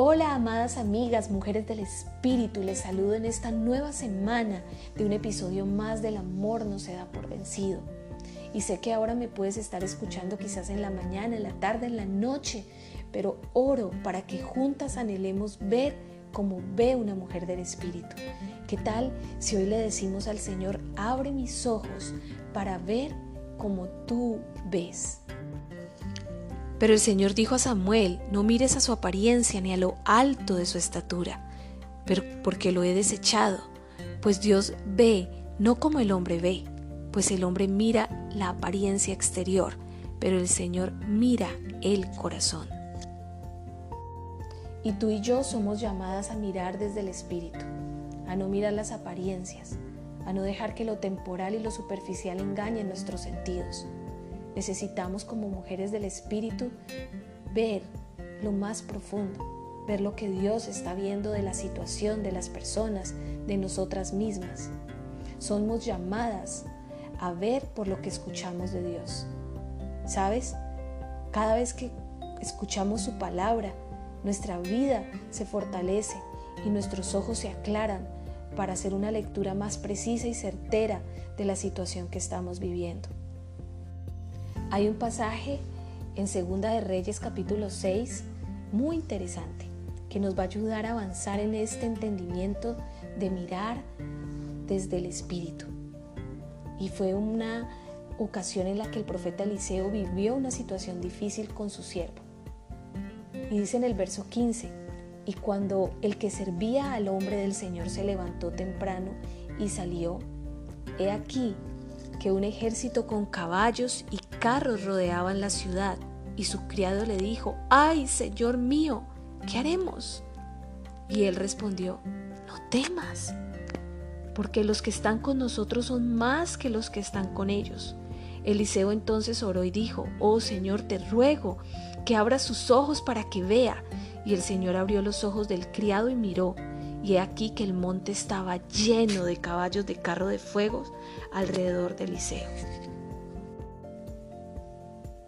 Hola amadas amigas, mujeres del Espíritu, les saludo en esta nueva semana de un episodio más del amor no se da por vencido. Y sé que ahora me puedes estar escuchando quizás en la mañana, en la tarde, en la noche, pero oro para que juntas anhelemos ver como ve una mujer del Espíritu. ¿Qué tal si hoy le decimos al Señor, abre mis ojos para ver como tú ves? Pero el Señor dijo a Samuel, no mires a su apariencia ni a lo alto de su estatura, pero porque lo he desechado, pues Dios ve no como el hombre ve, pues el hombre mira la apariencia exterior, pero el Señor mira el corazón. Y tú y yo somos llamadas a mirar desde el Espíritu, a no mirar las apariencias, a no dejar que lo temporal y lo superficial engañen nuestros sentidos Necesitamos como mujeres del Espíritu ver lo más profundo, ver lo que Dios está viendo de la situación, de las personas, de nosotras mismas. Somos llamadas a ver por lo que escuchamos de Dios. ¿Sabes? Cada vez que escuchamos su palabra, nuestra vida se fortalece y nuestros ojos se aclaran para hacer una lectura más precisa y certera de la situación que estamos viviendo. Hay un pasaje en Segunda de Reyes capítulo 6 muy interesante que nos va a ayudar a avanzar en este entendimiento de mirar desde el espíritu. Y fue una ocasión en la que el profeta Eliseo vivió una situación difícil con su siervo. Y dice en el verso 15, y cuando el que servía al hombre del Señor se levantó temprano y salió, he aquí que un ejército con caballos y carros rodeaban la ciudad, y su criado le dijo, ¡ay, Señor mío! ¿Qué haremos? Y él respondió, no temas, porque los que están con nosotros son más que los que están con ellos. Eliseo entonces oró y dijo, oh Señor, te ruego que abra sus ojos para que vea. Y el Señor abrió los ojos del criado y miró, y he aquí que el monte estaba lleno de caballos de carro de fuego alrededor de Eliseo.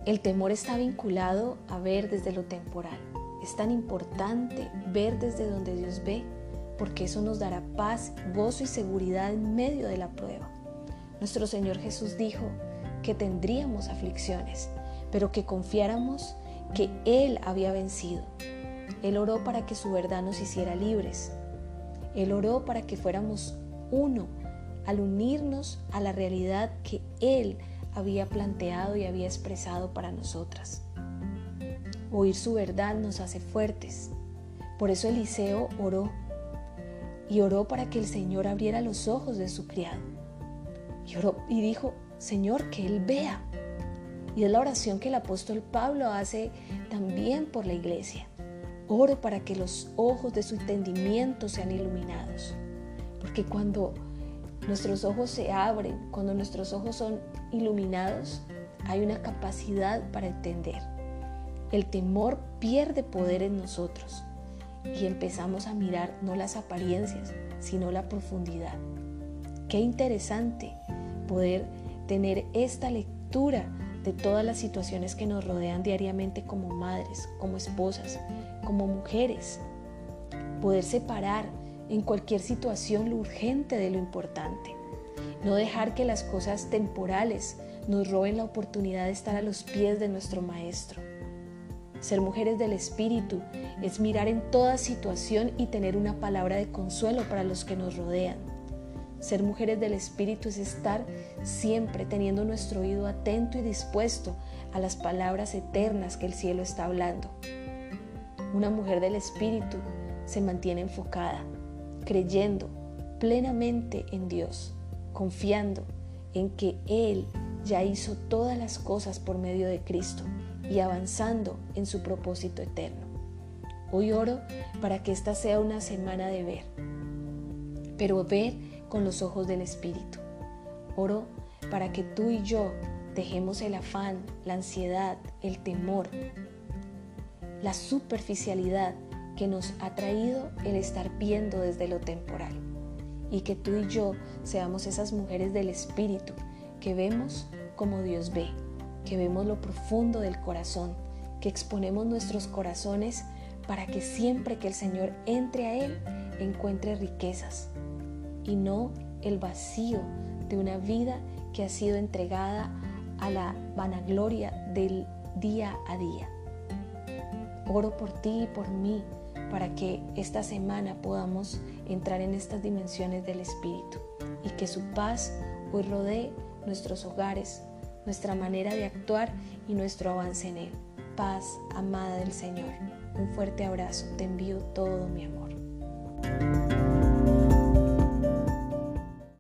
El temor está vinculado a ver desde lo temporal. Es tan importante ver desde donde Dios ve, porque eso nos dará paz, gozo y seguridad en medio de la prueba. Nuestro Señor Jesús dijo que tendríamos aflicciones, pero que confiáramos que Él había vencido. Él oró para que su verdad nos hiciera libres. Él oró para que fuéramos uno al unirnos a la realidad que Él había planteado y había expresado para nosotras. Oír su verdad nos hace fuertes. Por eso Eliseo oró y oró para que el Señor abriera los ojos de su criado. Y, oró, y dijo, Señor, que Él vea. Y es la oración que el apóstol Pablo hace también por la iglesia. Oro para que los ojos de su entendimiento sean iluminados. Porque cuando nuestros ojos se abren, cuando nuestros ojos son iluminados, hay una capacidad para entender. El temor pierde poder en nosotros y empezamos a mirar no las apariencias, sino la profundidad. Qué interesante poder tener esta lectura de todas las situaciones que nos rodean diariamente como madres, como esposas, como mujeres. Poder separar en cualquier situación lo urgente de lo importante. No dejar que las cosas temporales nos roben la oportunidad de estar a los pies de nuestro Maestro. Ser mujeres del Espíritu es mirar en toda situación y tener una palabra de consuelo para los que nos rodean. Ser mujeres del Espíritu es estar siempre teniendo nuestro oído atento y dispuesto a las palabras eternas que el cielo está hablando. Una mujer del Espíritu se mantiene enfocada, creyendo plenamente en Dios, confiando en que Él ya hizo todas las cosas por medio de Cristo y avanzando en su propósito eterno. Hoy oro para que esta sea una semana de ver, pero ver con los ojos del Espíritu. Oro para que tú y yo dejemos el afán, la ansiedad, el temor, la superficialidad que nos ha traído el estar viendo desde lo temporal. Y que tú y yo seamos esas mujeres del Espíritu que vemos como Dios ve, que vemos lo profundo del corazón, que exponemos nuestros corazones para que siempre que el Señor entre a Él encuentre riquezas y no el vacío de una vida que ha sido entregada a la vanagloria del día a día. Oro por ti y por mí para que esta semana podamos entrar en estas dimensiones del Espíritu y que su paz hoy rodee nuestros hogares, nuestra manera de actuar y nuestro avance en Él. Paz, amada del Señor. Un fuerte abrazo. Te envío todo mi amor.